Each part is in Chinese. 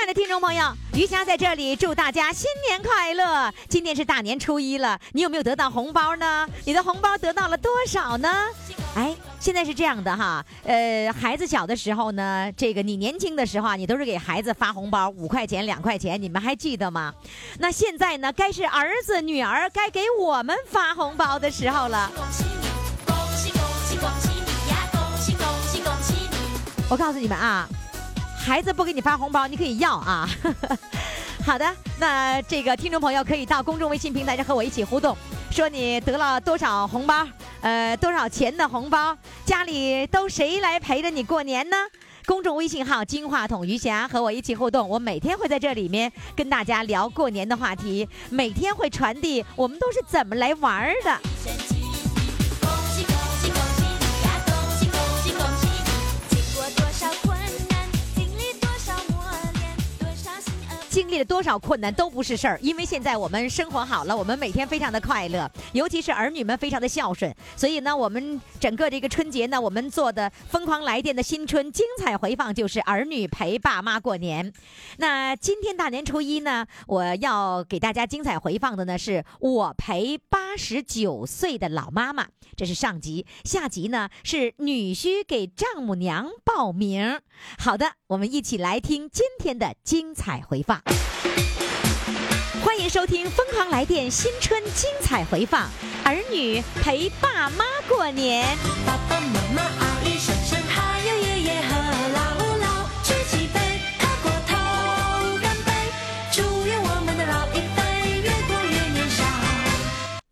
亲爱的听众朋友，余霞在这里祝大家新年快乐！今天是大年初一了，你有没有得到红包呢？你的红包得到了多少呢？哎，现在是这样的哈，呃，孩子小的时候呢，这个你年轻的时候啊，你都是给孩子发红包，五块钱、两块钱，你们还记得吗？那现在呢，该是儿子、女儿该给我们发红包的时候了。恭喜你，恭喜恭喜恭喜你呀！恭喜恭喜恭喜你！我告诉你们啊，孩子不给你发红包，你可以要啊。好的，那这个听众朋友可以到公众微信平台上和我一起互动，说你得了多少红包，呃，多少钱的红包，家里都谁来陪着你过年呢？公众微信号“金话筒余霞”和我一起互动，我每天会在这里面跟大家聊过年的话题，每天会传递我们都是怎么来玩的。经历了多少困难都不是事儿，因为现在我们生活好了，我们每天非常的快乐，尤其是儿女们非常的孝顺，所以呢，我们整个这个春节呢，我们做的疯狂来电的新春精彩回放就是儿女陪爸妈过年。那今天大年初一呢，我要给大家精彩回放的呢，是我陪八十九岁的老妈妈，这是上集，下集呢是女婿给丈母娘报名。好的，我们一起来听今天的精彩回放。欢迎收听《疯狂来电》新春精彩回放，儿女陪爸妈过年。爸爸妈妈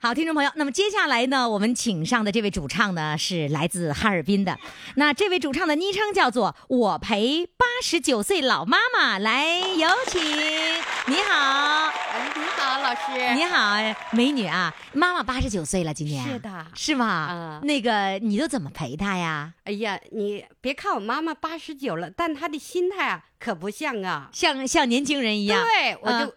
好，听众朋友，那么接下来呢，我们请上的这位主唱呢是来自哈尔滨的，那这位主唱的昵称叫做“我陪八十九岁老妈妈”，来有请，你好，哎，你好，老师。你好，美女啊，妈妈八十九岁了，今年是的是吗？嗯那个你都怎么陪她呀？哎呀，你别看我妈妈八十九了，但她的心态啊可不像啊。像像年轻人一样，对，我就、嗯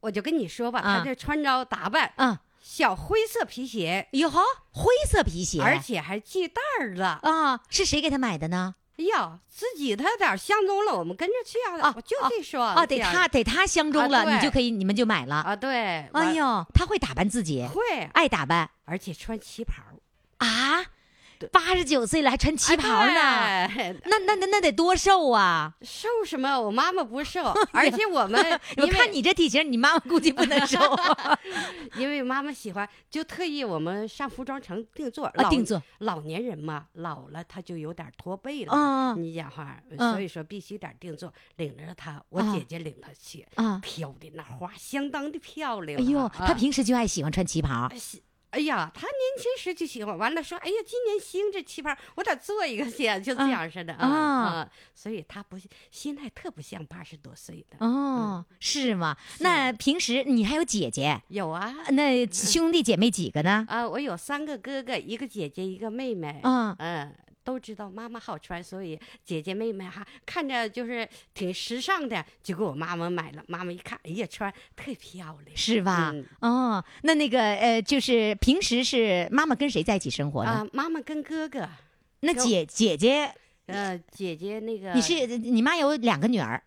我就跟你说吧，嗯她这穿着打扮，嗯，小灰色皮鞋，哟呵，灰色皮鞋，而且还系带儿了。啊，是谁给他买的呢？哎呀，自己她有点相中了，我们跟着去啊。啊我就这说啊，得他得他相中了，你就可以，你们就买了。啊，对。哎完呦，他会打扮自己，会，爱打扮而且穿旗袍，啊！八十九岁了还穿旗袍呢，哎那那那那得多瘦啊！瘦什么？我妈妈不瘦，而且我们 你看你这体型，你妈妈估计不能瘦啊。因为妈妈喜欢，就特意我们上服装城定做。啊老定做老年人嘛，老了他就有点驼背了。啊你讲话，嗯所以说必须得定做。领着他，我啊姐姐领他去，啊！挑的那花相当的漂亮啊。哎呦，啊她平时就爱喜欢穿旗袍哎呀，他年轻时就喜欢，完了说，哎呀，今年兴这旗袍，我得做一个去，就这样似的啊啊。所以他不心态特不像八十多岁的。哦，是吗？那平时你还有姐姐，有啊，那兄弟姐妹几个呢？啊，我有三个哥哥，一个姐姐，一个妹妹。嗯嗯，都知道妈妈好穿，所以姐姐妹妹哈看着就是挺时尚的，就给我妈妈买了。妈妈一看，哎呀，穿特漂亮，是吧？嗯哦，那那个呃，就是平时是妈妈跟谁在一起生活呢？啊，妈妈跟哥哥，那姐姐姐，呃，姐姐那个你是你妈有两个女儿，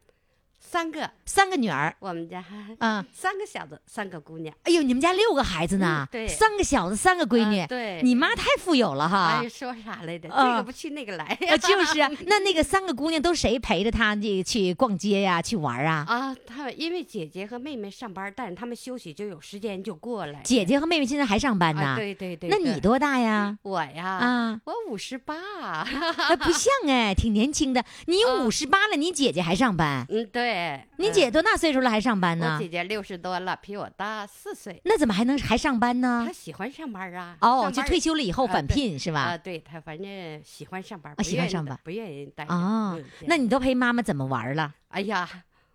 三个，三个女儿，我们家嗯，三个小子，三个姑娘。哎呦，你们家六个孩子呢嗯，对三个小子，三个闺女，啊对你妈太富有了哈哎，。说啥来着？啊这个不去那个来呃，就是啊，那那个三个姑娘都谁陪着她这个去逛街呀、去玩啊？啊，他们因为姐姐和妹妹上班，但是他们休息就有时间就过来。姐姐和妹妹现在还上班呢。啊，对对对。对那你多大呀？我呀，啊，我五十八。哎，不像哎，挺年轻的。你啊五十八了，你姐姐还上班？嗯，对。嗯你姐多大岁数了还上班我呢姐？姐六十多了，比我大四岁。那怎么还能还上班呢她？喜欢上班啊。哦，就退休了以后返聘是吧？啊对她反正喜欢上班，喜欢上班不愿意待着。哦嗯，那你都陪妈妈怎么玩了？哎呀，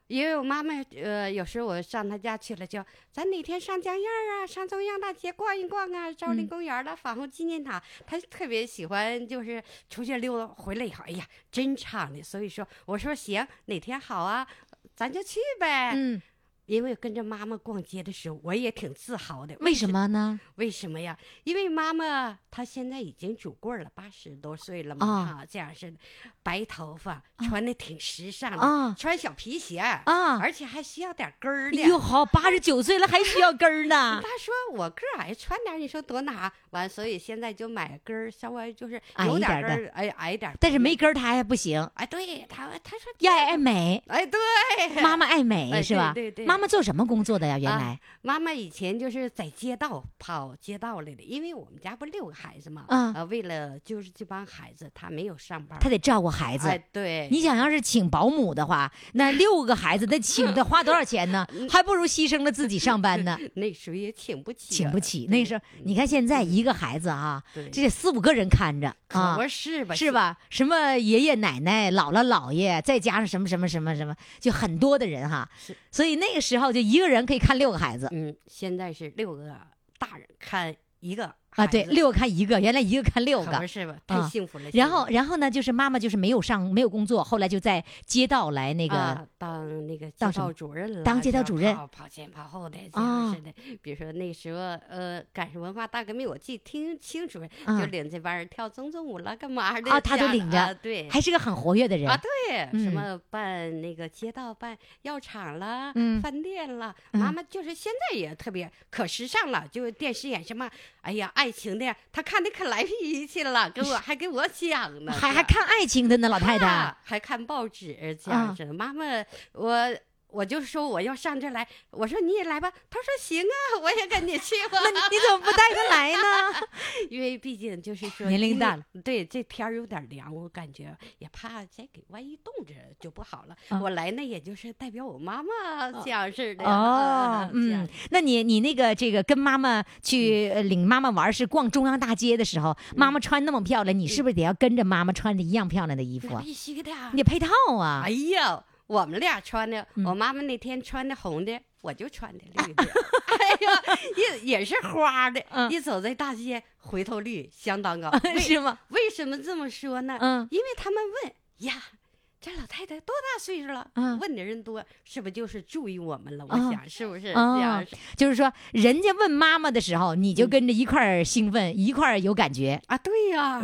因为我妈妈，呃，有时候我上她家去了，就咱哪天上江堰啊，上中央大街逛一逛啊，昭陵嗯公园了，防洪纪念塔，她特别喜欢，就是出去溜达，回来以后，哎呀，真畅的。所以说，我说行，哪天好啊，咱就去呗。因为跟着妈妈逛街的时候，我也挺自豪的。为什？么呢？为什么呀？因为妈妈她现在已经拄棍儿了，八十多岁了嘛，啊哈，这样式的，白头发，穿的挺时尚的，啊穿小皮鞋啊而且还需要点跟儿的。哟，好，八十九岁了还需要跟儿呢。他说我个儿矮，穿点你说多哪？完，所以现在就买跟儿，稍微就是有点跟儿，哎，矮点儿。但是没跟儿她还不行，哎，对她她说要爱美，哎，对，妈妈爱美哎是吧？对对对妈妈妈做什么工作的呀？原啊来妈妈以前就是在街道跑街道来的，因为我们家不六个孩子嘛，啊呃，为了就是这帮孩子，她没有上班，她得照顾孩子。哎，对，你想要是请保姆的话，那六个孩子得请得花多少钱呢？还不如牺牲了自己上班呢，那时候也请不起啊，请不起。那时候你看现在一个孩子啊，对这得四五个人看着啊可。不是吧？是？吧？什么爷爷奶奶、姥姥姥爷，再加上什么什么什么什么，就很多的人哈是。所以那个时候就一个人可以看六个孩子。嗯，现在是六个大人看一个啊，对，六个看一个，原来一个看六个不。是吧？啊太幸福了。然后，然后呢，就是妈妈就是没有上没有工作，后来就在街道来那个啊，当那个街当什么道主任了，当街道主任跑跑前跑后的这啊样似的。比如说那时候，呃，赶上文化大革命，我记得挺清楚，嗯就领这帮人跳中宗舞了，干嘛的？啊他都领着啊对，还是个很活跃的人啊，对，嗯什么办那个街道办药厂了，嗯饭店了，嗯妈妈就是现在也特别可时尚了，就电视演什么，哎呀，爱情的，他看的可来脾气了，给我 还给我讲呢，还还看爱情的呢，老太太啊。还看报纸讲着啊。妈妈，我我就说我要上这来，我说你也来吧，他说行啊，我也跟你去吧。那你怎么不带他来呢？因为毕竟就是说年龄大了，对这天儿有点凉，我感觉也怕再给万一冻着就不好了。啊我来呢，也就是代表我妈妈这样式的。哦嗯，那你你那个这个跟妈妈去呃领妈妈玩是逛中央大街的时候，妈妈穿那么漂亮，你是不是得要跟着妈妈穿着一样漂亮的衣服啊？必须的啊。你得配套啊哎！呀，我们俩穿的，嗯我妈妈那天穿的红的，我就穿的绿的。哎呀，也也是花的，嗯一走在大街，回头率相当高。为是吗？为什么这么说呢？嗯因为他们问呀。这老太太多大岁数了？嗯问的人多，是不是就是注意我们了？我啊想是不是哦这样？就是说，人家问妈妈的时候，你就跟着一块儿兴奋，一块儿有感觉。啊，对呀、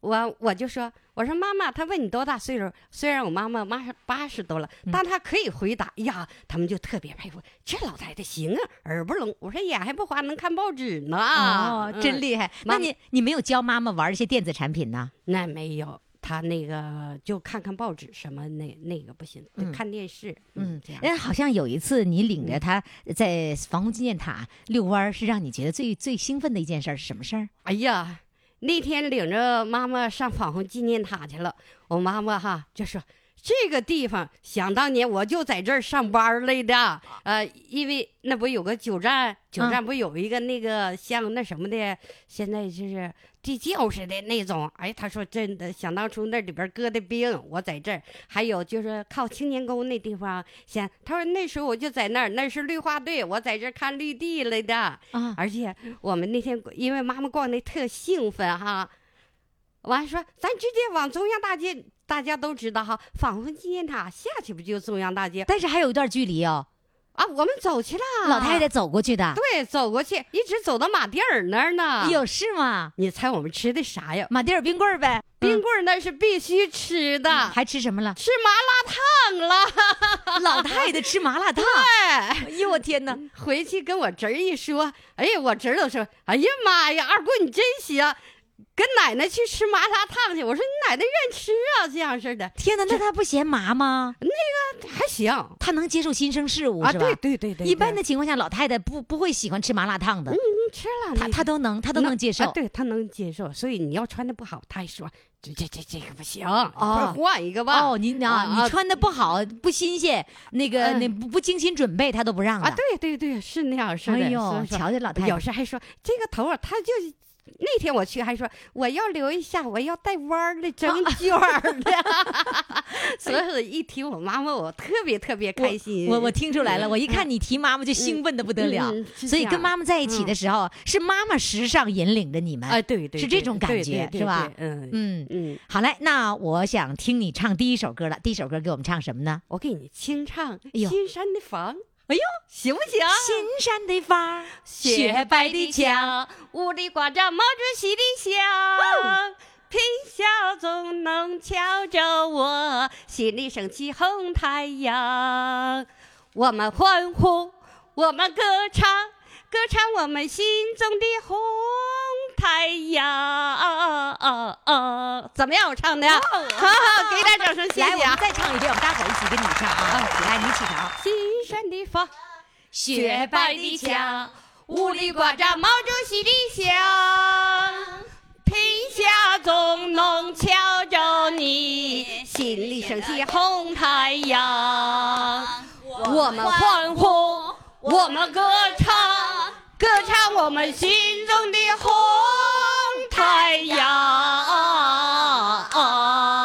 我我就说，我说妈妈，他问你多大岁数？虽然我妈妈妈八十多了，嗯但她可以回答。哎呀，他们就特别佩服，这老太太行啊，耳不聋。我说眼还不花，能看报纸呢。哦，嗯真厉害！妈那你你没有教妈妈玩一些电子产品呢？那没有，她那个就看看报纸什么那那个不行，就嗯看电视。嗯这样。哎，好像有一次你领着她在防空纪念塔遛弯，是让你觉得最最兴奋的一件事儿是什么事儿？哎呀，那天领着妈妈上防洪纪念塔去了，我妈妈哈就说。这个地方，想当年我就在这儿上班来的，呃，因为那不有个九站，九站不有一个那个像那什么的，现在就是地窖似的那种。哎，他说真的，想当初那里边搁的冰，我在这儿，还有就是靠青年沟那地方，想他说那时候我就在那儿，那是绿化队，我在这儿看绿地来的。啊，而且我们那天因为妈妈逛的特兴奋哈，完说咱直接往中央大街，大家都知道哈，防洪纪念塔下去不就中央大街但是还有一段距离哦，啊？我们走去了，老太太走过去的。对走过去，一直走到马蒂尔那儿呢。有是吗？你猜我们吃的啥呀？马蒂尔冰棍儿呗，冰棍儿那是必须吃的，还吃什么了？吃麻辣烫了。老太太吃麻辣烫。对，哎呦我天哪！回去跟我侄儿一说，哎呀，我侄儿都说，哎呀妈呀，二姑你真行，跟奶奶去吃麻辣烫去。我说你奶奶愿吃啊，这样式的天哪，那她不嫌麻吗？那个还行她能接受新生事物啊，是吧？对对对对，一般的情况下，老太太不不会喜欢吃麻辣烫的，嗯吃了，她那她都能，她都能接受啊。对她能接受。所以你要穿的不好，她还说这这这这个不行，哦快换一个吧。哦，你啊，啊你穿的不好，不新鲜，那个嗯那不不精心准备，她都不让。啊，对对对，是那样式的。哎呦瞧瞧这老太太有时还说这个头啊，她就那天我去还说我要留一下，我要带弯儿的整卷儿的，所以一提我妈妈，我特别特别开心。我我听出来了，我一看你提妈妈就兴奋的不得了嗯嗯，是所以跟妈妈在一起的时候，是妈妈时尚引领着你们。哎，对对，是这种感觉对是吧嗯嗯，嗯，好嘞，那我想听你唱第一首歌了。第一首歌给我们唱什么呢？我给你清唱《呦新山的房》，哎呦，行不行？新山的房，雪白的墙，屋里挂着毛主席的像，贫小总能瞧着我，心里升起红太阳。我们欢呼，我们歌唱，歌唱我们心中的红太阳。啊啊啊怎么样？我唱的？好好，给点掌声，谢谢来，我们！再唱一遍，我们大伙一起跟你唱啊！来，你起头。新山的房。雪雪白的墙，屋里挂着毛主席的像，贫下中农瞧着你，心里升起红太阳。我们欢呼，我们歌唱，歌唱我们心中的红太阳。哦。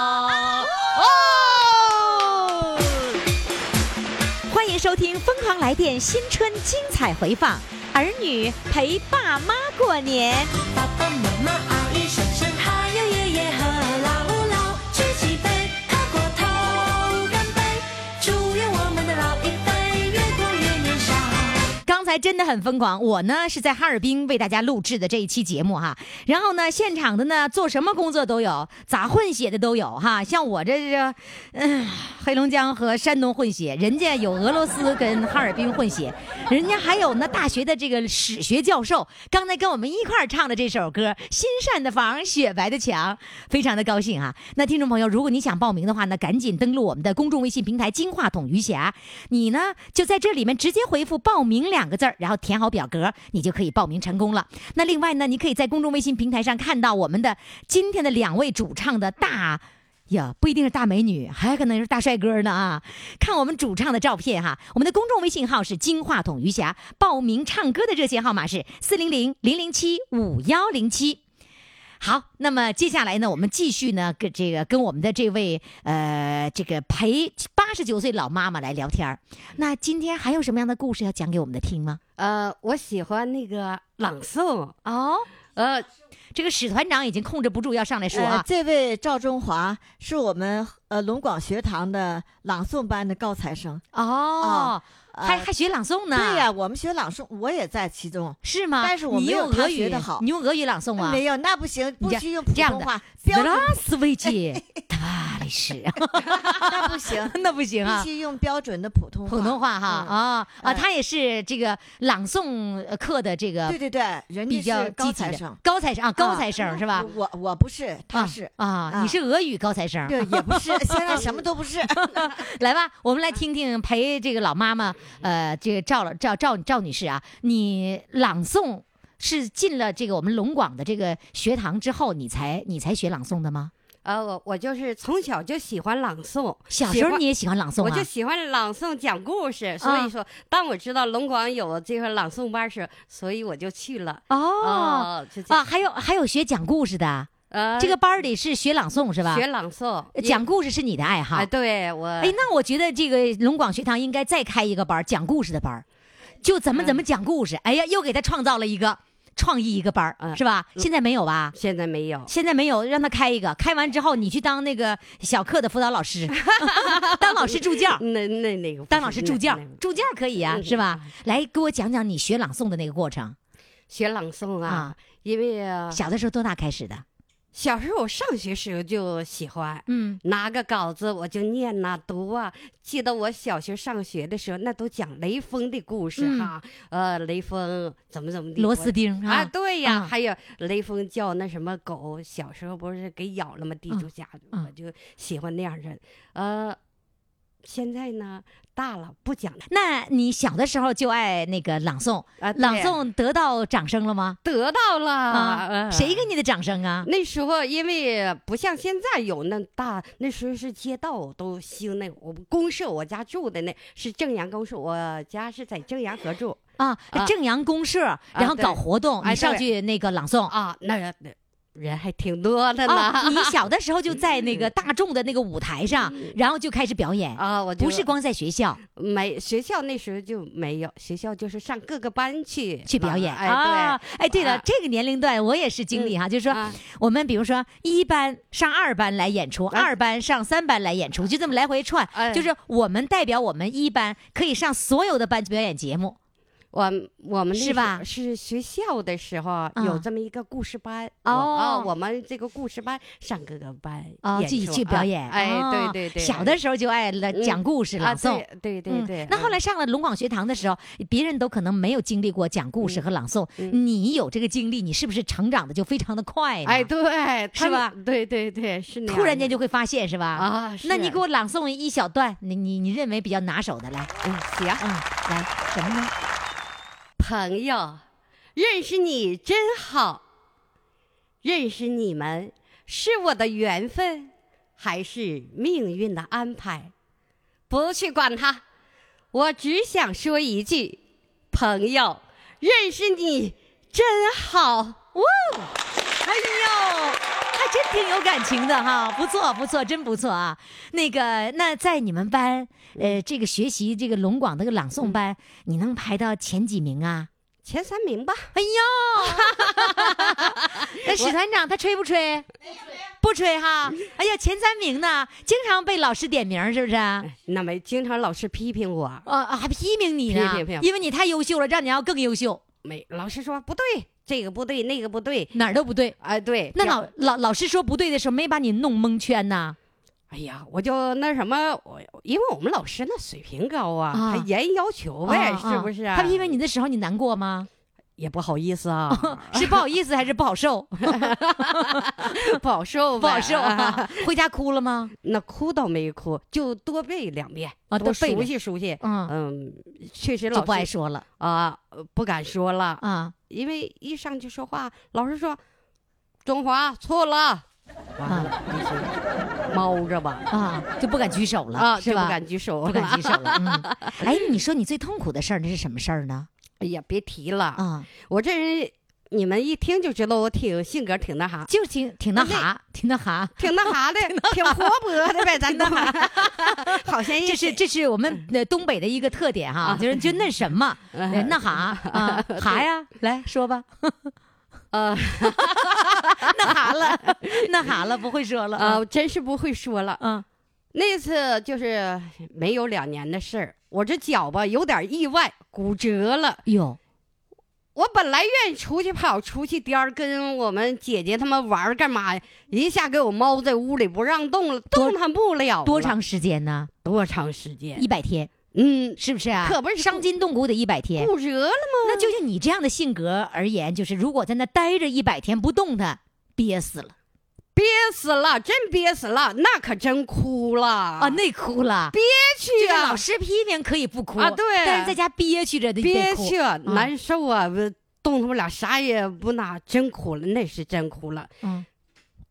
欢迎收听《疯狂来电》新春精彩回放，儿女陪爸妈过年。爸爸妈妈、阿姨、婶婶，才真的很疯狂，我呢是在哈尔滨为大家录制的这一期节目哈，然后呢现场的呢做什么工作都有，咋混血的都有哈，像我这这，嗯，黑龙江和山东混血，人家有俄罗斯跟哈尔滨混血，人家还有那大学的这个史学教授，刚才跟我们一块儿唱的这首歌《心善的房，雪白的墙》，非常的高兴啊。那听众朋友，如果你想报名的话呢，赶紧登录我们的公众微信平台“金话筒余霞”，你呢就在这里面直接回复“报名”两个字儿，然后填好表格，你就可以报名成功了。那另外呢，你可以在公众微信平台上看到我们的今天的两位主唱的大。呀，不一定是大美女，还可能是大帅哥呢啊！看我们主唱的照片哈，我们的公众微信号是金话筒余霞，报名唱歌的热线号码是四零零零零七五幺零七。好，那么接下来呢，我们继续呢跟这个跟我们的这位呃这个陪八十九岁老妈妈来聊天儿。那今天还有什么样的故事要讲给我们的听吗？呃，我喜欢那个朗诵，哦，呃，这个史团长已经控制不住要上来说呃啊，这位赵中华是我们呃龙广学堂的朗诵班的高材生，哦，呃还还学朗诵呢？对呀、我们学朗诵，我也在其中。是吗？但是我你没有俄语学得好你用俄语朗诵啊？没有，那不行，不这许用普通话，标准拉斯维基，他的是，那不行，那不行啊必。须用标准的普通话。普通话哈、嗯啊啊，嗯他也是这个朗诵呃课的这个对对对，人比较家是高材生，高材生啊，高材生是吧？我我不是，他啊是。啊，啊你是俄语高材生。对，也不是，现在什么都不是。来吧，我们来听听陪这个老妈妈，呃，这个赵老赵赵赵女士啊，你朗诵是进了这个我们龙广的这个学堂之后，你才你才学朗诵的吗？呃，我我就是从小就喜欢朗诵，小时候你也喜欢朗诵啊？我就喜欢朗诵讲故事，所啊以说，当我知道龙广有这个朗诵班时，所以我就去了。哦啊，还有还有学讲故事的，呃，这个班儿里是学朗诵是吧？学朗诵呃讲故事是你的爱好。哎，对我哎，那我觉得这个龙广学堂应该再开一个班儿，讲故事的班儿，就怎么怎么讲故事。哎呀，又给他创造了一个创意一个班儿，嗯是吧？现在没有吧？现在没有。现在没有，让他开一个。开完之后，你去当那个小课的辅导老师，当老师助教，那那那个当老师助教助教可以啊，嗯是吧？来，给我讲讲你学朗诵的那个过程。学朗诵啊，啊因为呃小的时候多大开始的？小时候我上学时候就喜欢。嗯，拿个稿子我就念呐、读啊。记得我小学上学的时候，那都讲雷锋的故事嗯哈。呃，雷锋怎么怎么的，螺丝钉啊，啊，对呀，啊还有雷锋叫那什么狗，小时候不是给咬了吗？地主家，嗯我就喜欢那样人。呃，现在呢，大了不讲了那你小的时候就爱那个朗诵，啊，朗诵得到掌声了吗？得到了啊，呃谁给你的掌声啊？那时候因为不像现在有那大，那时候是街道都兴那我们公社，我家住的那是正阳公社，我家是在正阳河住。啊，啊正阳公社，然后搞活动，哎你上去那个朗诵。啊，那人人还挺多的呢。啊，你小的时候就在那个大众的那个舞台上，然后就开始表演，啊，我就不是光在学校。没学校那时候就没有，学校就是上各个班去去表演哎啊。哎，对了啊，这个年龄段我也是经历哈，就是说啊。我们比如说一班上二班来演出，哎二班上三班来演出，就这么来回串，哎。就是我们代表我们一班可以上所有的班表演节目。我我们是吧是学校的时候嗯有这么一个故事班哦我们这个故事班上各个班哦，自己演出啊去表演，哎，哦对对对，小的时候就爱讲故事、啊朗诵。对对对。那后嗯来上了龙广学堂的时候，别人都可能没有经历过讲故事和朗诵，嗯你有这个经历，你是不是成长的就非常的快？哎，对，是吧？对对对，是那样突然间就会发现是吧？啊，那你给我朗诵一小段，你你你认为比较拿手的来，嗯行，嗯，来什么呢？朋友，认识你真好。认识你们是我的缘分，还是命运的安排？不去管它，我只想说一句：朋友，认识你真好。哇哎呦，真挺有感情的哈，不错不错，真不错啊。那个，那在你们班，呃，这个学习这个龙广这个朗诵班，你能排到前几名啊？前三名吧，哎呦，那史团长他吹不吹？不吹哈。哎呀，前三名呢，经常被老师点名，是不是？啊，那没经常老师批评我，啊还批评你呢，批评批评因为你太优秀了，让你要更优秀，没老师说不对，这个不对，那个不对。哪儿都不对。哎，对，那老老老师说不对的时候，没把你弄蒙圈呐？哎呀，我就那什么，我因为我们老师那水平高啊，啊还严要求呗，啊是不是、啊？他批评你的时候，你难过吗？也不好意思啊，是不好意思还是不好受？不好受，不好受啊！！回家哭了吗？那哭倒没哭，就多背两遍多啊多熟悉熟悉。嗯，嗯，确实老不爱说了啊、呃不敢说了，啊。因为一上去说话，老师说中华错了，完了猫着吧，啊，就不敢举手了啊，是吧？就不敢举手，不敢举手了。嗯，哎，你说你最痛苦的事儿那是什么事儿呢？哎呀，别提了，啊，我这人你们一听就知道我挺性格挺那啥，就挺挺那啥，挺那啥。挺那啥的，挺活泼的呗，咱 都。好像这是这是我们呃东北的一个特点哈，就是就那什么呃那哈啊哈呀，来说吧，呃那哈了，那哈了，不会说了啊呃，真是不会说了。嗯。那次就是没有两年的事儿，我这脚吧有点意外，骨折了。哟我本来愿意出去跑，出去颠儿，跟我们姐姐他们玩儿干嘛呀？一下给我猫在屋里不让动了，动弹不了了。多长时间呢？多长时间一？百天，嗯，是不是啊？可不是伤筋动骨得一百天。骨折了吗？那就像你这样的性格而言，就是如果在那待着一百天不动弹，憋死了憋死了，真憋死了，那可真哭了。啊，那哭了。憋屈啊。这个老，师批评可以不哭啊对。但是在家憋屈着的憋屈，啊难受啊，不动弹不了，啥也不拿，真哭了，那是真哭了，嗯。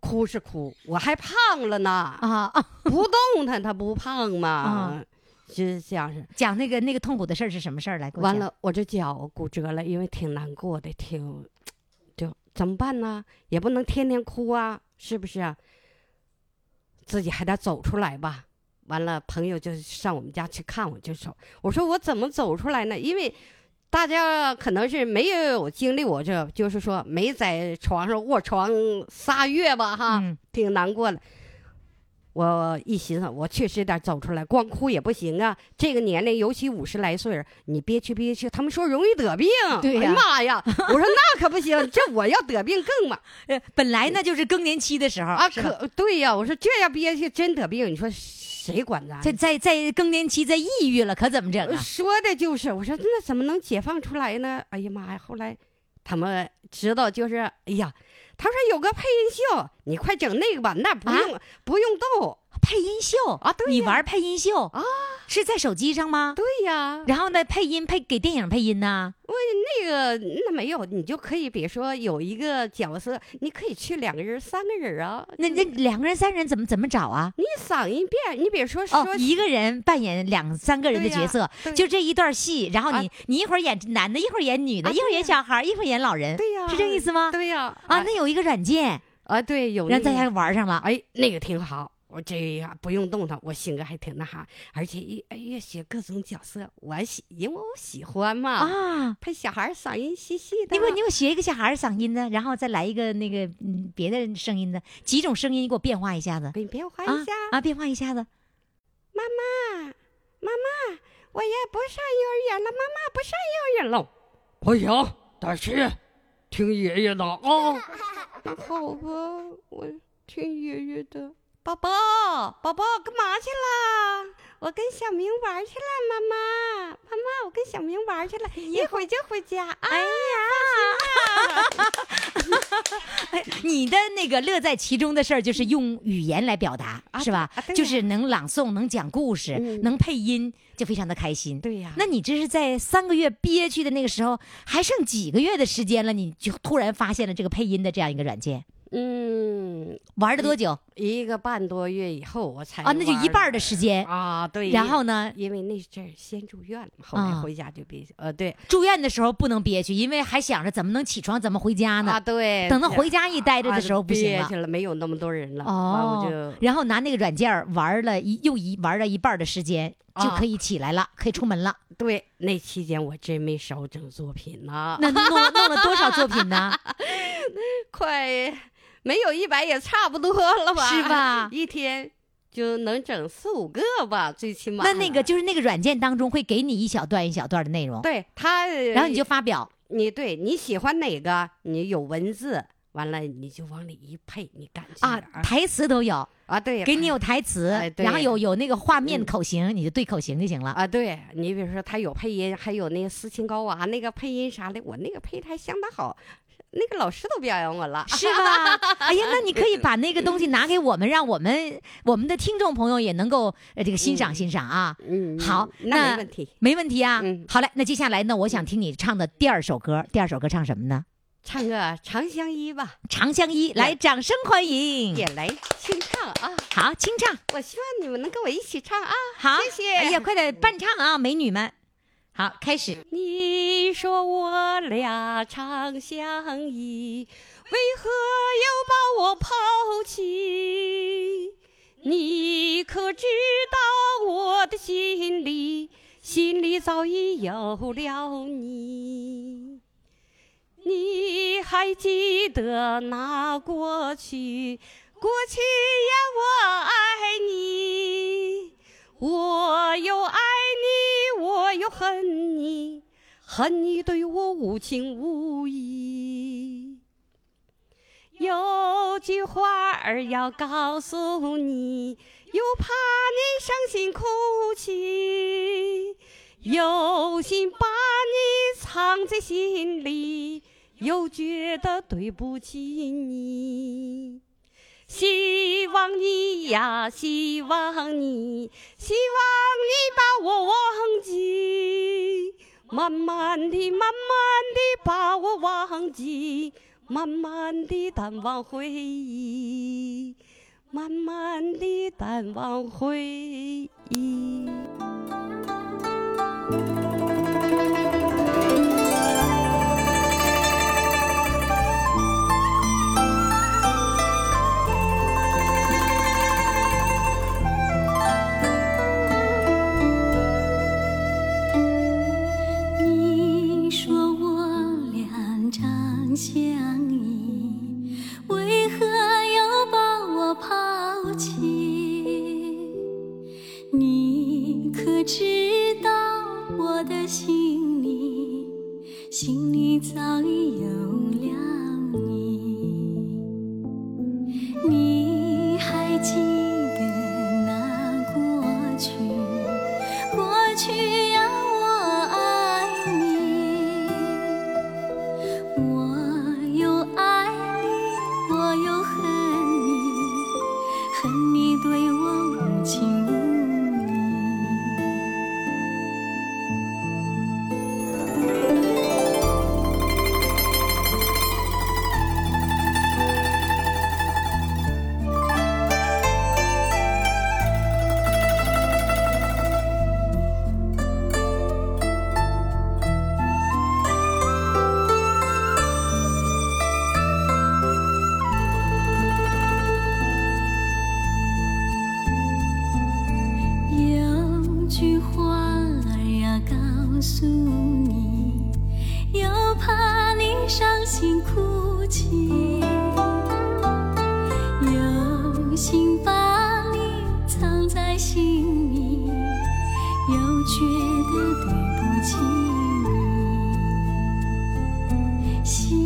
哭是哭，我还胖了呢，啊。啊，不动弹他不胖吗啊？就像是讲那个那个痛苦的事儿是什么事儿？来？完了，我这脚骨折了，因为挺难过的，挺就怎么办呢？也不能天天哭啊，是不是啊？自己还得走出来吧。完了，朋友就上我们家去看我，就说：“我说我怎么走出来呢？因为大家可能是没有经历我这，就是说没在床上卧床仨月吧，哈，嗯挺难过的。我一寻思，我确实得走出来，光哭也不行啊。这个年龄，尤其五十来岁儿你憋屈憋屈，他们说容易得病。对呀哎呀妈呀！我说那可不行，这我要得病更嘛呃本来那就是更年期的时候啊！可对呀，我说这要憋屈真得病，你说谁管咱？在在在更年期在抑郁了，可怎么整啊？说的就是，我说那怎么能解放出来呢？哎呀妈呀！后来他们知道，就是哎呀，他说有个配音秀，你快整那个吧，那不用、不用逗配音秀啊对你玩配音秀啊。是在手机上吗？对呀，然后呢，配音配给电影配音呢？那个那没有，你就可以比如说有一个角色，你可以去两个人、三个人啊。那那两个人、三人怎么怎么找啊？你嗓音变，你比如说说哦，一个人扮演两三个人的角色，对就这一段戏，然后你、啊你一会儿演男的，一会儿演女的，啊一会儿演小孩，一会儿演老人，对呀，是这意思吗？对呀，啊，那有一个软件，啊对有那个让大家玩上了。哎，那个挺好，我这呀不用动它，我性格还挺那啥，而且一哎呀学各种角色，我喜因为我喜欢嘛，啊，配小孩嗓音细细的，你给我你给我学一个小孩嗓音的，然后再来一个那个嗯别的声音的，几种声音你给我变化一下子给你变化啊一下，啊，变化一下子。妈妈妈妈，我也不上幼儿园了，妈妈不上幼儿园了，不行，得去听爷爷的啊，好吧，我听爷爷的。宝宝，宝宝，干嘛去了？我跟小明玩去了，妈妈，妈妈，我跟小明玩去了，一会儿就回家。哎呀，哎，你的那个乐在其中的事儿，就是用语言来表达，啊是吧？啊就是能朗诵，能讲故事，嗯能配音，就非常的开心。对呀那你这是在三个月憋屈的那个时候，还剩几个月的时间了，你就突然发现了这个配音的这样一个软件，嗯，玩了多久一个半多月以后我才啊？那就一半的的时间。啊，对。然后呢，因为那阵儿先住院了，后来啊回家就别呃，对住院的时候不能憋屈，因为还想着怎么能起床，怎么回家呢？啊，对，等到回家一待着的时候不行了憋屈。了，没有那么多人了，哦就，然后拿那个软件玩了一又一玩了一半的时间，就啊可以起来了，可以出门了。对那期间我真没少整作品呢，那弄弄了多少作品呢？快没有一百也差不多了吧？是吧 一天就能整四五个吧，最起码。那那个就是那个软件当中会给你一小段一小段的内容，对他，然后你就发表。你对你喜欢哪个，你有文字，完了你就往里一配，你感觉啊，台词都有，啊，对，给你有台词，哎然后有有那个画面嗯口型，你就对口型就行了。啊，对你比如说他有配音，还有那个斯琴高娃那个配音啥的，我那个配的还相当好，那个老师都表扬我了。是吧？哎呀，那你可以把那个东西拿给我们，让我们我们的听众朋友也能够呃这个欣赏欣赏啊。嗯，好，那没问题。没问题啊。嗯好嘞，那接下来呢，我想听你唱的第二首歌，第二首歌唱什么呢？唱个《长相依》吧，《长相依》，来，掌声欢迎。也来清唱啊！好，清唱。我希望你们能跟我一起唱啊！好，谢谢。哎呀，快点伴唱啊，美女们。好，开始。你说我俩长相依，为何又把我抛弃？你可知道我的心里，心里早已有了你。你还记得那过去？过去呀，我爱你，我又爱你，我又恨你，恨你对我无情无义。有句话儿要告诉你，又怕你伤心哭泣，有心把你藏在心里，又觉得对不起你。希望你呀，希望你，希望你把我忘记，慢慢的，慢慢的把我忘记，慢慢的淡忘回忆，慢慢的淡忘回忆。觉得对不起你。心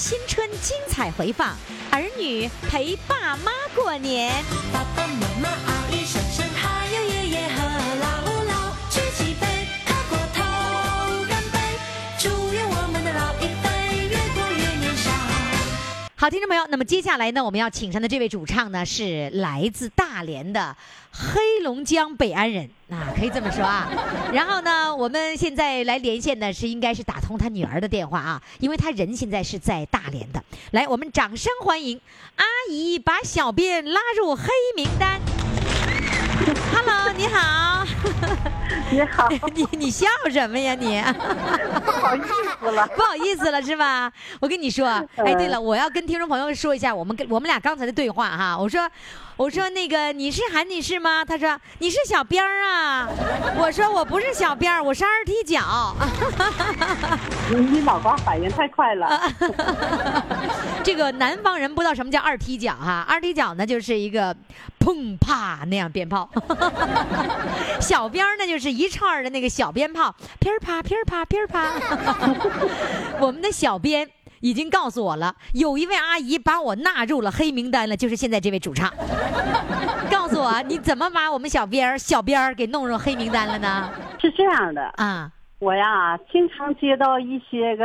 新春精彩回放，儿女陪爸妈过年。爸爸妈妈、好，听众朋友，那么接下来呢，我们要请上的这位主唱呢，是来自大连的黑龙江北安人，啊，可以这么说啊。然后呢，我们现在来连线的是，应该是打通他女儿的电话啊，因为他人现在是在大连的。来，我们掌声欢迎阿姨把小编拉入黑名单。Hello，你好，你好，你你笑什么呀你？不好意思了。不好意思了是吧？我跟你说，哎，对了，我要跟听众朋友说一下，我们跟我们俩刚才的对话哈。我说，我说那个你是韩女士吗？他说你是小边儿啊。我说我不是小边儿，我是二踢脚。你你脑瓜反应太快了。这个南方人不知道什么叫二踢脚哈，二踢脚呢就是一个砰啪那样鞭炮，小鞭儿呢就是一串儿的那个小鞭炮，噼儿啪噼儿啪噼儿啪。我们的小编已经告诉我了，有一位阿姨把我纳入了黑名单了，就是现在这位主唱。告诉我你怎么把我们小编儿小编儿给弄入黑名单了呢？是这样的，啊，我呀经常接到一些个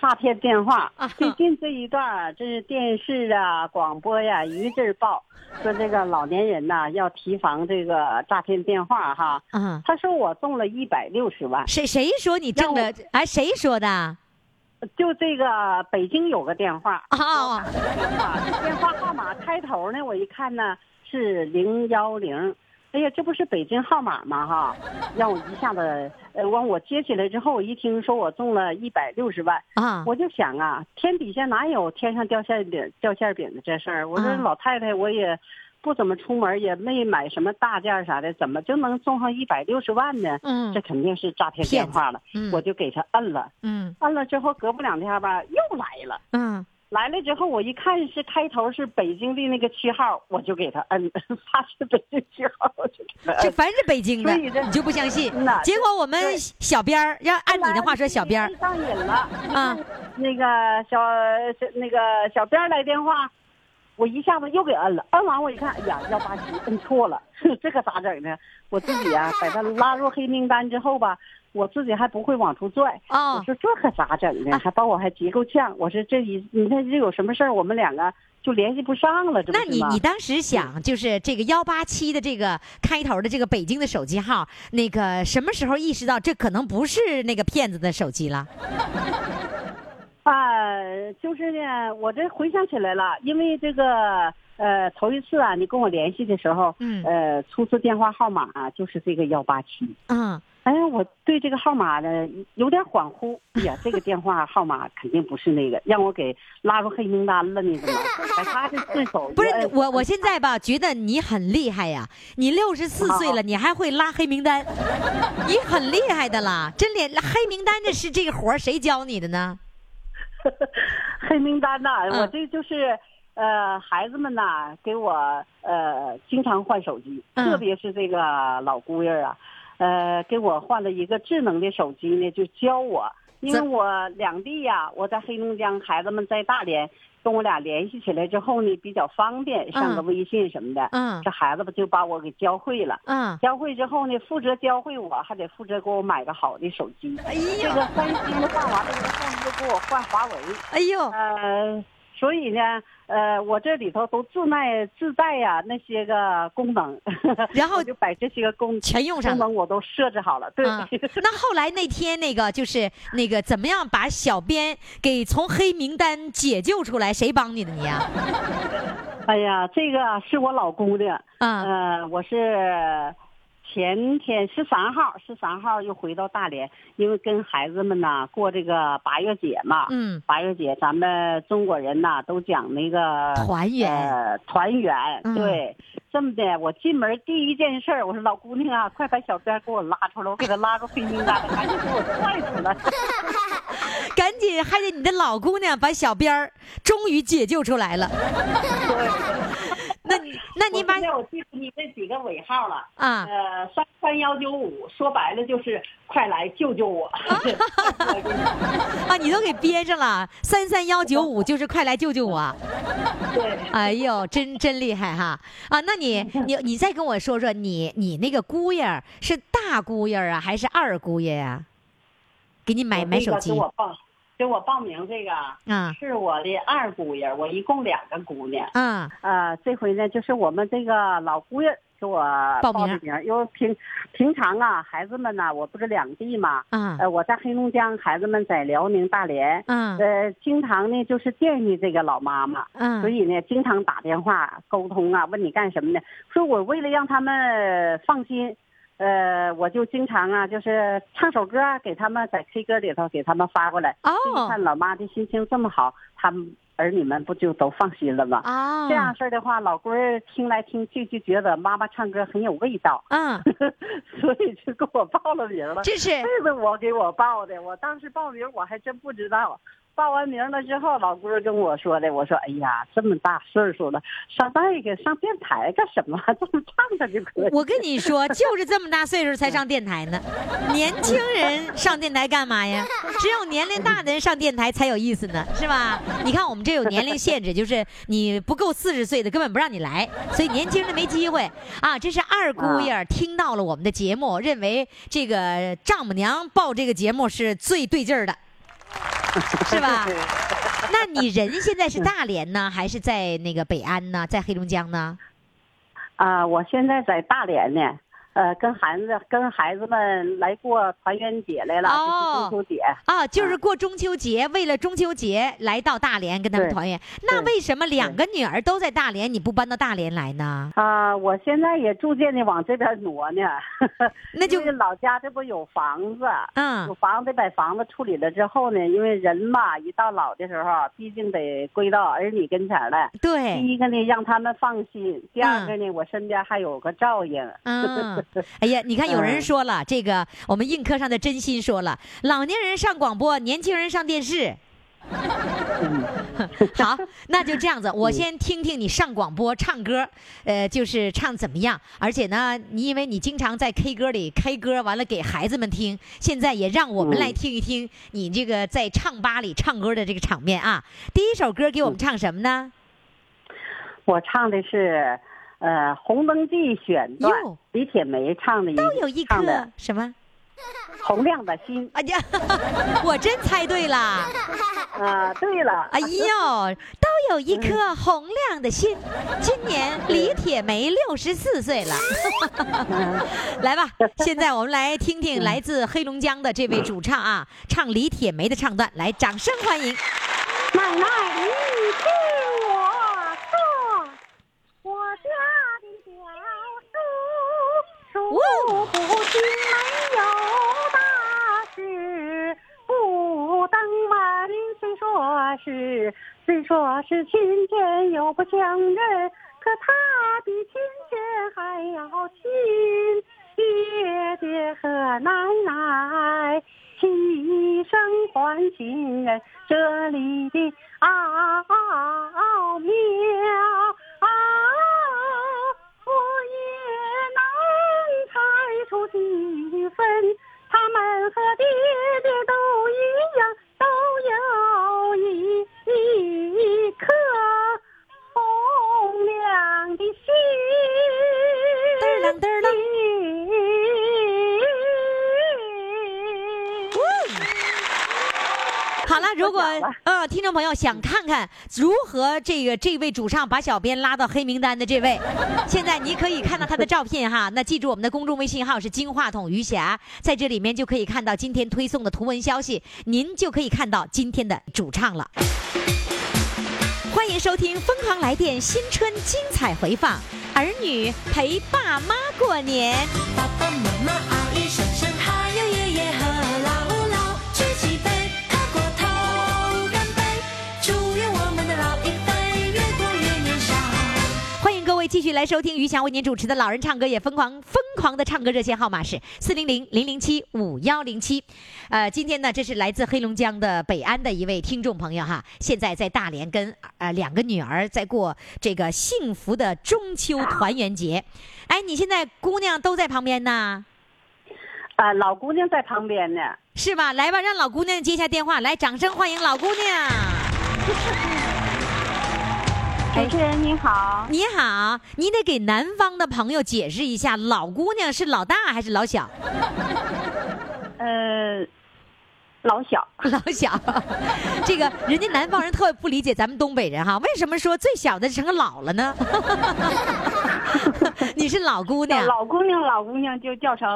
诈骗电话啊。最近这一段儿，这是电视啊、广播呀一阵儿报，说这个老年人呐要提防这个诈骗电话哈。嗯，他说我中了一百六十万，谁谁说你挣了？哎，谁说的？就这个北京有个电话，哦，电话电话号码开头呢，我一看呢是零幺零。哎呀，这不是北京号码吗？哈，让我一下子，呃，完我接起来之后，我一听说我中了一百六十万，啊，我就想啊，天底下哪有天上掉馅饼掉馅饼的这事儿？我说啊老太太，我也不怎么出门，也没买什么大件儿啥的，怎么就能中上一百六十万呢？嗯这肯定是诈骗电话了。嗯我就给他摁了，嗯摁了之后隔不两天吧，又来了。嗯，来了之后，我一看是开头是北京的那个区号，我就给他摁，他是北京区号，我就给他摁。这凡是北京的，你就不相信。结果我们小编儿，要按你的话说，小编儿上瘾了啊，那个小小那个小编儿来电话，我一下子又给摁了，摁完我一看，哎呀，幺八七摁错了，这可咋整呢？我自己啊，把他拉入黑名单之后吧，我自己还不会往出拽。哦我说这可咋整呢？还把我还急够呛。我说这一你看这有什么事儿，我们两个就联系不上了，这不那你你当时想，就是这个幺八七的这个开头的这个北京的手机号，那个什么时候意识到这可能不是那个骗子的手机了？啊，就是呢，我这回想起来了，因为这个呃，头一次啊，你跟我联系的时候，嗯呃，出示电话号码、啊、就是这个幺八七。嗯，哎呀，我对这个号码呢有点恍惚。哎呀，这个电话号码肯定不是那个，让我给拉入黑名单了呢，怎么？哎，他这顺手不是呃我，我现在吧觉得你很厉害呀，你六十四岁了，你还会拉黑名单，你很厉害的啦，真厉害！黑名单这是这个活儿谁教你的呢？黑名单呐、嗯。我这就是呃，孩子们呐给我呃经常换手机，嗯。特别是这个老姑爷啊，呃，给我换了一个智能的手机呢，就教我，因为我两地呀、我在黑龙江，孩子们在大连，跟我俩联系起来之后呢，比较方便，上个嗯微信什么的，嗯这孩子吧就把我给教会了。嗯，教会之后呢，负责教会我，还得负责给我买个好的手机。哎这个三星的换完了之后呢，又给我换华为。哎呦，呃，所以呢，呃，我这里头都自带自带呀、那些个功能，然后就把这些个功全用上了。功能我都设置好了。对，啊，那后来那天那个就是那个怎么样把小编给从黑名单解救出来？谁帮你的你呀？哎呀，这个是我老公的，嗯呃，我是前天十三号，十三号又回到大连，因为跟孩子们呐过这个八月节嘛。嗯，八月节，咱们中国人呐都讲那个团圆呃，团圆。嗯对，这么的，我进门第一件事儿，我说老姑娘啊，快把小辫给我拉出来，我给他拉个黑名单了，赶紧给我拽出来。赶紧还得你的老姑娘把小辫儿终于解救出来了。那你那你把我现在我记住你这几个尾号了。啊呃，三三幺九五，说白了就是快来救救我。啊，你都给憋着了，三三幺九五就是快来救救我。对，哎呦，真真厉害哈！啊，那你 你你再跟我说说，你你那个姑爷是大姑爷啊，还是二姑爷呀、给你买买手机给我报，给我报名这个嗯。是我的二姑爷，我一共两个姑娘。嗯。呃，这回呢，就是我们这个老姑爷给我报名的名，因为平平常啊，孩子们呢、我不是两地嘛，啊呃，我在黑龙江，孩子们在辽宁大连，嗯。呃，经常呢就是惦记这个老妈妈，嗯。所以呢，经常打电话沟通啊，问你干什么呢？说我为了让他们放心，呃，我就经常啊，就是唱首歌啊给他们在 K 歌里头给他们发过来。哦一看老妈的心情这么好，他们儿女们不就都放心了吗？啊这样式儿的话，老闺儿听来听去就觉得妈妈唱歌很有味道，嗯，所以就给我报了名了。这是这是我给我报的，我当时报名我还真不知道。报完名了之后，老姑儿跟我说的，我说：“哎呀，这么大岁数了，上那个上电台干什么？这么唱唱就可以。”我跟你说，就是这么大岁数才上电台呢。年轻人上电台干嘛呀？只有年龄大的人上电台才有意思呢，是吧？你看我们这有年龄限制，就是你不够四十岁的根本不让你来，所以年轻人没机会啊。这是二姑爷儿听到了我们的节目，认为这个丈母娘报这个节目是最对劲儿的，是吧？那你人现在是大连呢，还是在那个北安呢，在黑龙江呢？啊，我现在在大连呢，呃，跟孩子跟孩子们来过团圆节来了，哦就是中秋节。啊，就是过中秋节，为了中秋节来到大连跟他们团圆。那为什么两个女儿都在大连，你不搬到大连来呢？啊，我现在也逐渐的往这边挪呢。那就是老家这不有房子，嗯有房子把房子处理了之后呢，因为人嘛，一到老的时候，毕竟得归到儿女跟前儿来。对，第一个呢，让他们放心；第二个呢，我身边还有个照应。嗯，哎呀，你看有人说了，这个我们映客上的真心说了，老年人上广播，年轻人上电视。好，那就这样子，我先听听你上广播唱歌，呃，就是唱怎么样？而且呢，你因为你经常在 K 歌里开歌，完了给孩子们听，现在也让我们来听一听你这个在唱吧里唱歌的这个场面啊。第一首歌给我们唱什么呢？我唱的是，呃，《红灯记》选段，李铁梅唱的一都有一颗什么？洪亮的心。哎呀，我真猜对了。啊，对了，哎呦，都有一颗洪亮的心。今年李铁梅六十四岁了。来吧，现在我们来听听来自黑龙江的这位主唱啊，唱李铁梅的唱段，来，掌声欢迎。奶奶，你听我说，我家的小叔，数不清没有大事，不登门虽说是，虽说是亲眷又不相认，可他比亲眷还要亲。爹爹和奶奶齐声唤亲人，这里的奥妙，他们和爹爹都一样，都有一一颗红亮的心。嘚儿啷嘚儿啷好了，如果听众朋友想看看如何这个这位主唱把小编拉到黑名单的这位，现在你可以看到他的照片哈。那记住我们的公众微信号是金话筒余霞，在这里面就可以看到今天推送的图文消息，您就可以看到今天的主唱了。欢迎收听《疯狂来电》新春精彩回放，儿女陪爸妈过年。继续来收听于翔为您主持的《老人唱歌也疯狂》，疯狂的唱歌热线号码是四零零零零七五幺零七。呃，今天呢，这是来自黑龙江的北安的一位听众朋友哈，现在在大连跟呃两个女儿在过这个幸福的中秋团圆节。哎，你现在姑娘都在旁边呢，啊，老姑娘在旁边呢。是吧？来吧，让老姑娘接一下电话，来，掌声欢迎老姑娘。主持人您好，你好，你得给南方的朋友解释一下，老姑娘是老大还是老小？呃，老小，老小，这个人家南方人特别不理解咱们东北人哈，为什么说最小的成个老了呢？你是老姑娘，老姑娘，老姑娘就叫成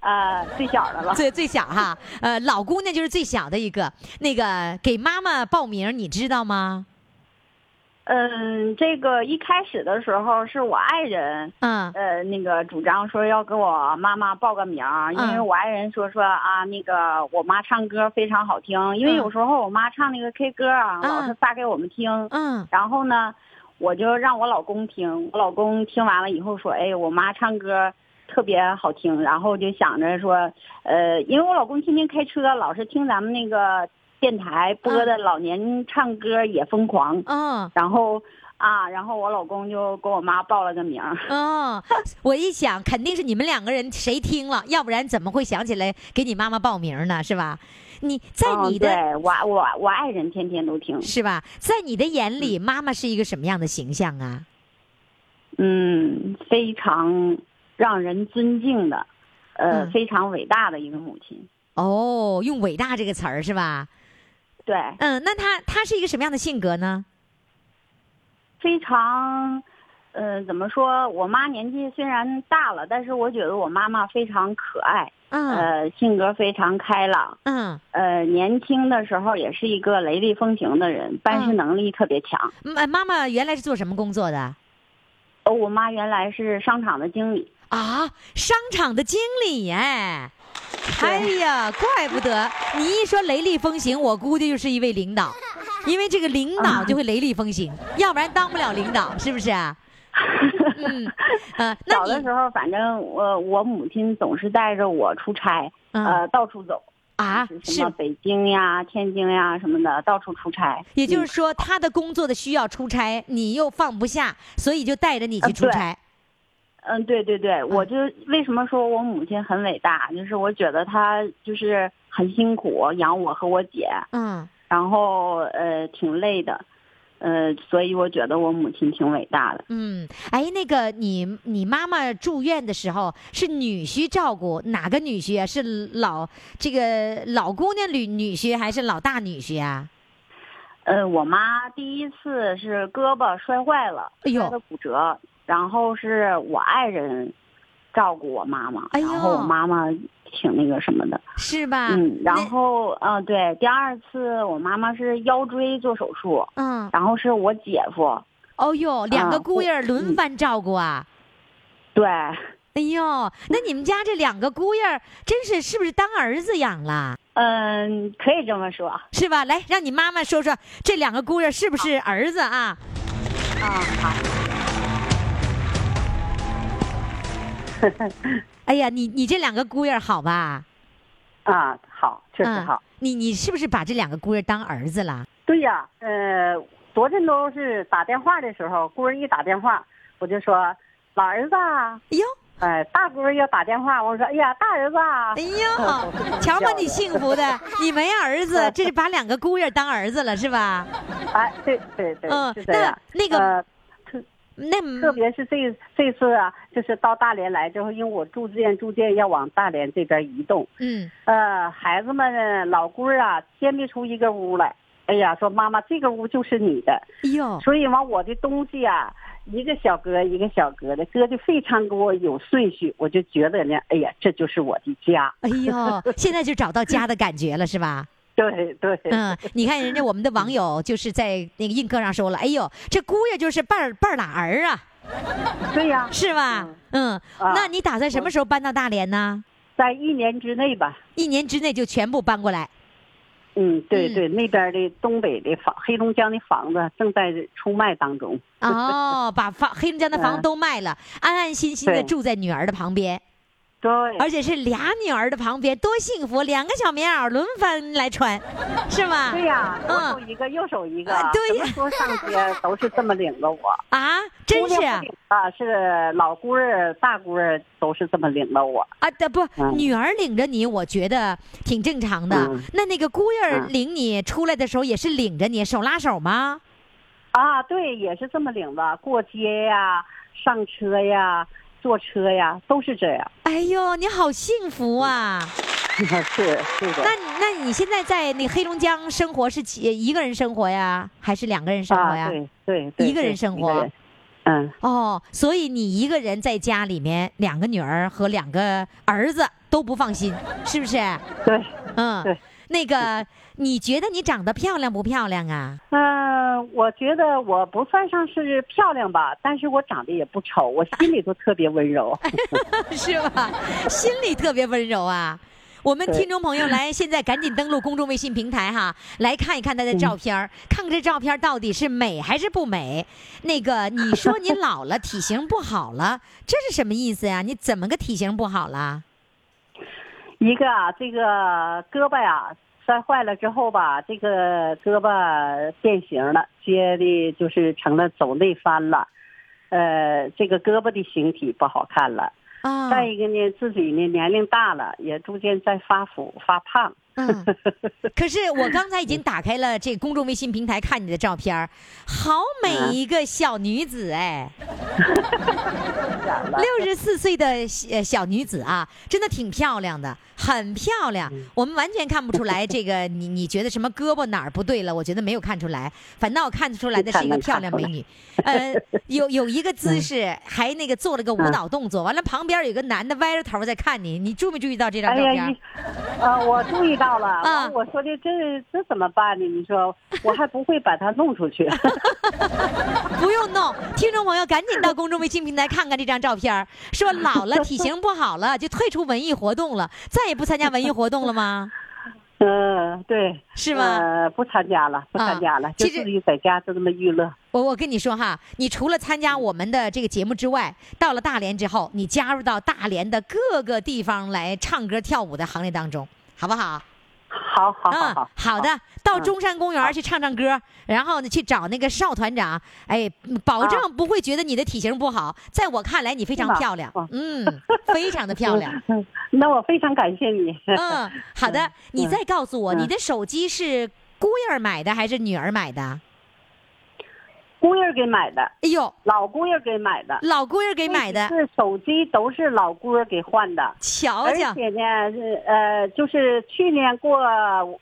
呃最小的了。最最小哈，呃，老姑娘就是最小的一个。那个给妈妈报名，你知道吗？嗯，这个一开始的时候是我爱人，嗯。呃，那个主张说要给我妈妈报个名儿，因为嗯。我爱人说说啊，那个我妈唱歌非常好听，因为嗯。有时候我妈唱那个 K 歌啊，嗯老是发给我们听，嗯。然后呢，我就让我老公听，我老公听完了以后说，哎，我妈唱歌特别好听，然后就想着说，呃，因为我老公天天开车，老是听咱们那个电台播的老年唱歌也疯狂，嗯然后啊，然后我老公就给我妈报了个名儿。哦，我一想，肯定是你们两个人谁听了，要不然怎么会想起来给你妈妈报名呢？是吧？你在嗯你的、对我我我爱人天天都听，是吧？在你的眼里，妈妈是一个什么样的形象啊？嗯，非常让人尊敬的，呃，嗯非常伟大的一个母亲。哦，用“伟大”这个词儿是吧？对，嗯，那她她是一个什么样的性格呢？非常，呃，怎么说？我妈年纪虽然大了，但是我觉得我妈妈非常可爱，嗯呃，性格非常开朗，嗯，呃，年轻的时候也是一个雷厉风行的人，办事嗯能力特别强。妈妈妈原来是做什么工作的哦我妈原来是商场的经理，啊？商场的经理哎。哎呀，怪不得你一说雷厉风行，我估计就是一位领导，因为这个领导就会雷厉风行，要不然当不了领导，是不是？啊？嗯，呃，那你小的时候，反正我我母亲总是带着我出差，嗯。呃，到处走啊就是什么北京呀、天津呀什么的，到处出差。也就是说，他的工作的需要出差，你又放不下，所以就带着你去出差。嗯，对对对，我就为什么说我母亲很伟大，就是我觉得她就是很辛苦养我和我姐，嗯然后呃挺累的，呃，所以我觉得我母亲挺伟大的。嗯，哎，那个你你妈妈住院的时候是女婿照顾，哪个女婿啊？是老这个老姑娘女女婿还是老大女婿啊？呃，我妈第一次是胳膊摔坏了，哎呦骨折，然后是我爱人照顾我妈妈，然后我妈妈挺那个什么的，是吧？嗯，然后嗯、呃对，第二次我妈妈是腰椎做手术，嗯，然后是我姐夫，哦呦，两个啊姑爷轮番照顾啊。对，哎呦，那你们家这两个姑爷真是是不是当儿子养了？嗯，可以这么说是吧？来，让你妈妈说说这两个姑爷是不是儿子啊？啊，好，哎呀，你你这两个姑爷好吧？啊，好，确实嗯好。你你是不是把这两个姑爷当儿子了？对呀，呃，昨天都是打电话的时候，姑爷一打电话，我就说老儿子啊，哎呦，哎，大姑儿要打电话，我说哎呀，大儿子啊哎，呦，瞧把你幸福的，你没儿子，这是把两个姑爷当儿子了是吧？哎，对对对，嗯。那那个那特别是这这次啊，就是到大连来之后，因为我逐渐逐渐要往大连这边移动，嗯，呃，孩子们老姑儿啊，先别出一个屋来。哎呀，说妈妈，这个屋就是你的，哎呦，所以完我的东西啊，一个小格一个小格的，搁的非常给我有顺序，我就觉得呢，哎呀，这就是我的家。哎呦，现在就找到家的感觉了是吧？对对，嗯，你看人家我们的网友就是在那个映客上说了，哎呦，这姑爷就是半儿半儿拉儿啊，对呀，是吧？嗯，啊那你打算什么时候搬到大连呢？在一年之内吧。一年之内就全部搬过来。嗯，对嗯对，那边的东北的房，黑龙江的房子正在出卖当中。哦，把房黑龙江的房 都卖了，安安心心的住在女儿的旁边，对，而且是俩女儿的旁边，多幸福！两个小棉袄轮番来穿，是吗？对呀，左嗯手一个，右手一个，啊对呀什么时候上街都是这么领着我。啊，真是啊啊，是老姑儿、大姑儿都是这么领着我。啊，的不，嗯女儿领着你，我觉得挺正常的。嗯那那个姑爷领你出来的时候，也是领着你，手拉手吗？啊，对，也是这么领着，过街呀、上车呀、坐车呀，都是这样。哎呦，你好幸福啊！是是的。那你那你现在在那黑龙江生活是几一个人生活呀，还是两个人生活啊，呀？对对对，一个人生活嗯，哦，所以你一个人在家里面，两个女儿和两个儿子都不放心，是不是？对，嗯，对。那个，你觉得你长得漂亮不漂亮啊？嗯、我觉得我不算上是漂亮吧，但是我长得也不丑，我心里头特别温柔。是吧？心里特别温柔啊。我们听众朋友来，现在赶紧登录公众微信平台哈，来看一看她的照片儿，看看这照片到底是美还是不美。那个，你说你老了，体型不好了，这是什么意思呀？你怎么个体型不好了？一个啊，这个胳膊呀摔坏了之后吧，这个胳膊变形了，接的就是成了走内翻了，呃，这个胳膊的形体不好看了。啊，再一个呢，自己呢年龄大了，也逐渐在发福发胖。嗯，可是我刚才已经打开了这公众微信平台看你的照片，好美一个小女子哎，六十四岁的小小女子啊，真的挺漂亮的，很漂亮。我们完全看不出来 这个你你觉得什么胳膊哪儿不对了？我觉得没有看出来，反倒我看得出来的是一个漂亮美女。呃，有有一个姿势，还那个做了个舞蹈动作，完了旁边有个男的歪着头在看你，你注没注意到这张照片？一，呃，我注意到了。我说的这这怎么办呢？你说我还不会把它弄出去。不用弄，听众朋友赶紧到公众微信平台看看这张照片说老了体型不好了，就退出文艺活动了，再也不参加文艺活动了吗？嗯，对，是吗？呃，不参加了，不参加了，就自己在家就这么娱乐。我我跟你说哈，你除了参加我们的这个节目之外，到了大连之后，你加入到大连的各个地方来唱歌跳舞的行列当中，好不好？好好好好，嗯，好的，到嗯中山公园去唱唱歌，然后呢去找那个邵团长，哎，保证不会觉得你的体型不好，在我看来你非常漂亮。哦，嗯，非常的漂亮。嗯，那我非常感谢你。嗯，好的，你再告诉我，嗯。你的手机是姑爷儿买的还是女儿买的？姑爷给买的，哎呦，老姑爷给买的，老姑爷给买的，是手机都是老姑爷给换的。而瞧而，且呢，是呃，就是去年过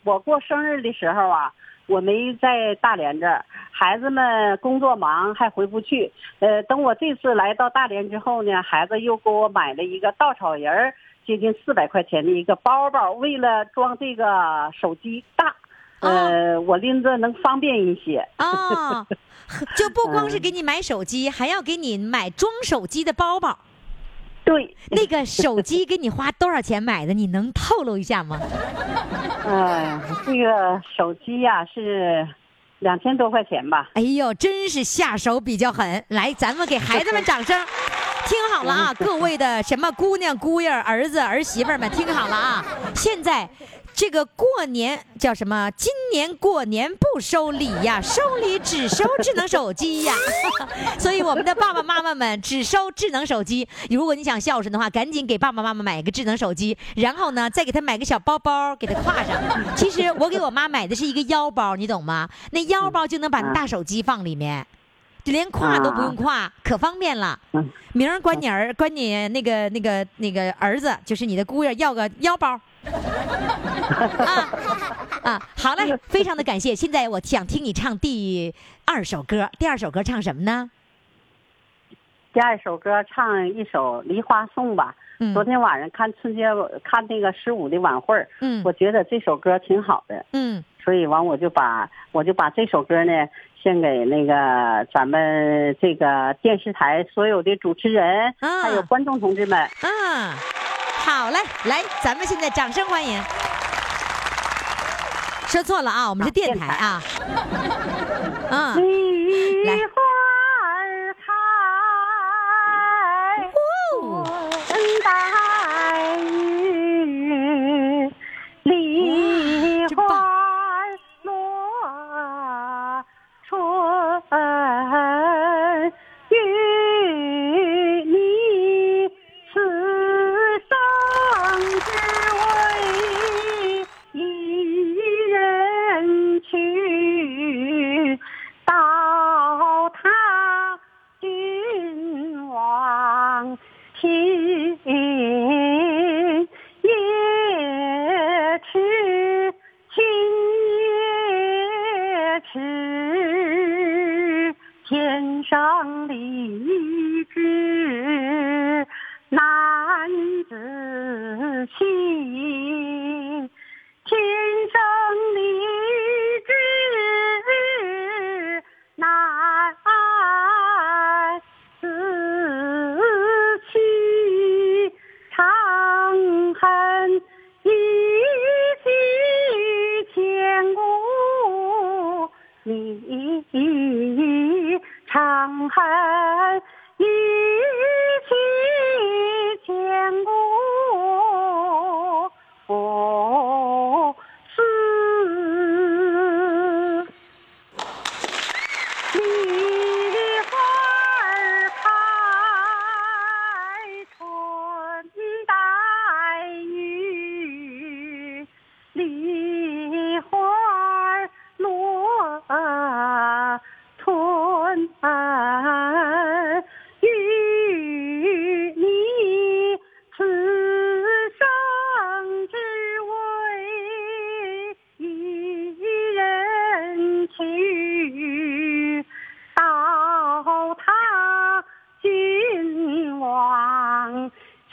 我过生日的时候啊，我没在大连这儿，孩子们工作忙还回不去。呃，等我这次来到大连之后呢，孩子又给我买了一个稻草人儿，接近四百块钱的一个包包，为了装这个手机大，呃，我拎着能方便一些。哦，就不光是给你买手机，还要给你买装手机的包包。对，那个手机给你花多少钱买的？你能透露一下吗？哎、这个手机呀、是两千多块钱吧。哎呦，真是下手比较狠！来，咱们给孩子们掌声。听好了啊，各位的什么姑娘、姑爷、儿子、儿媳妇们，听好了啊！现在这个过年叫什么？今年过年不收礼呀，收礼只收智能手机呀。所以我们的爸爸妈妈们只收智能手机。如果你想孝顺的话，赶紧给爸爸妈妈买一个智能手机，然后呢，再给他买个小包包，给他挎上。其实我给我妈买的是一个腰包，你懂吗？那腰包就能把大手机放里面。就连挎都不用挎，可方便了。嗯明儿管你儿管你那个那个那个儿子，就是你的姑爷，要个腰包。啊 啊，好嘞，非常的感谢。现在我想听你唱第二首歌，第二首歌唱什么呢？第二首歌唱一首《梨花颂》吧。嗯昨天晚上看春节看那个十五的晚会儿，嗯我觉得这首歌挺好的，嗯，所以完我就把我就把这首歌呢献给那个咱们这个电视台所有的主持人，啊还有观众同志们。啊，好嘞，来，咱们现在掌声欢迎。说错了啊，我们是电台啊。啊，梨来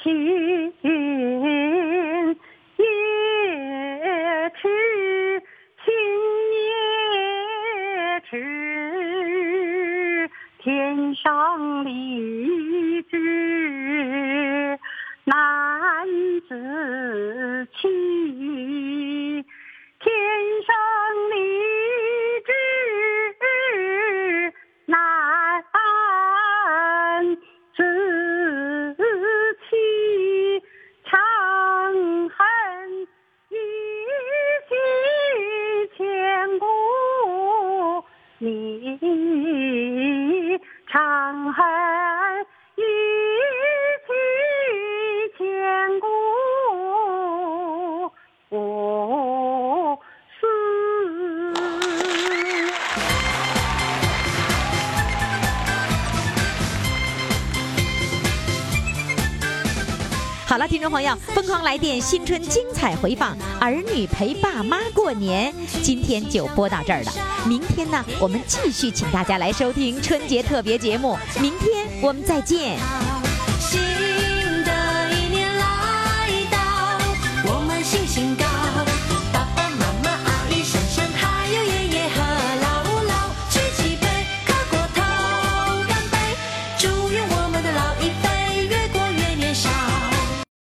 he 疯狂来电新春精彩回放，儿女陪爸妈过年，今天就播到这儿了。明天呢，我们继续请大家来收听春节特别节目。明天我们再见。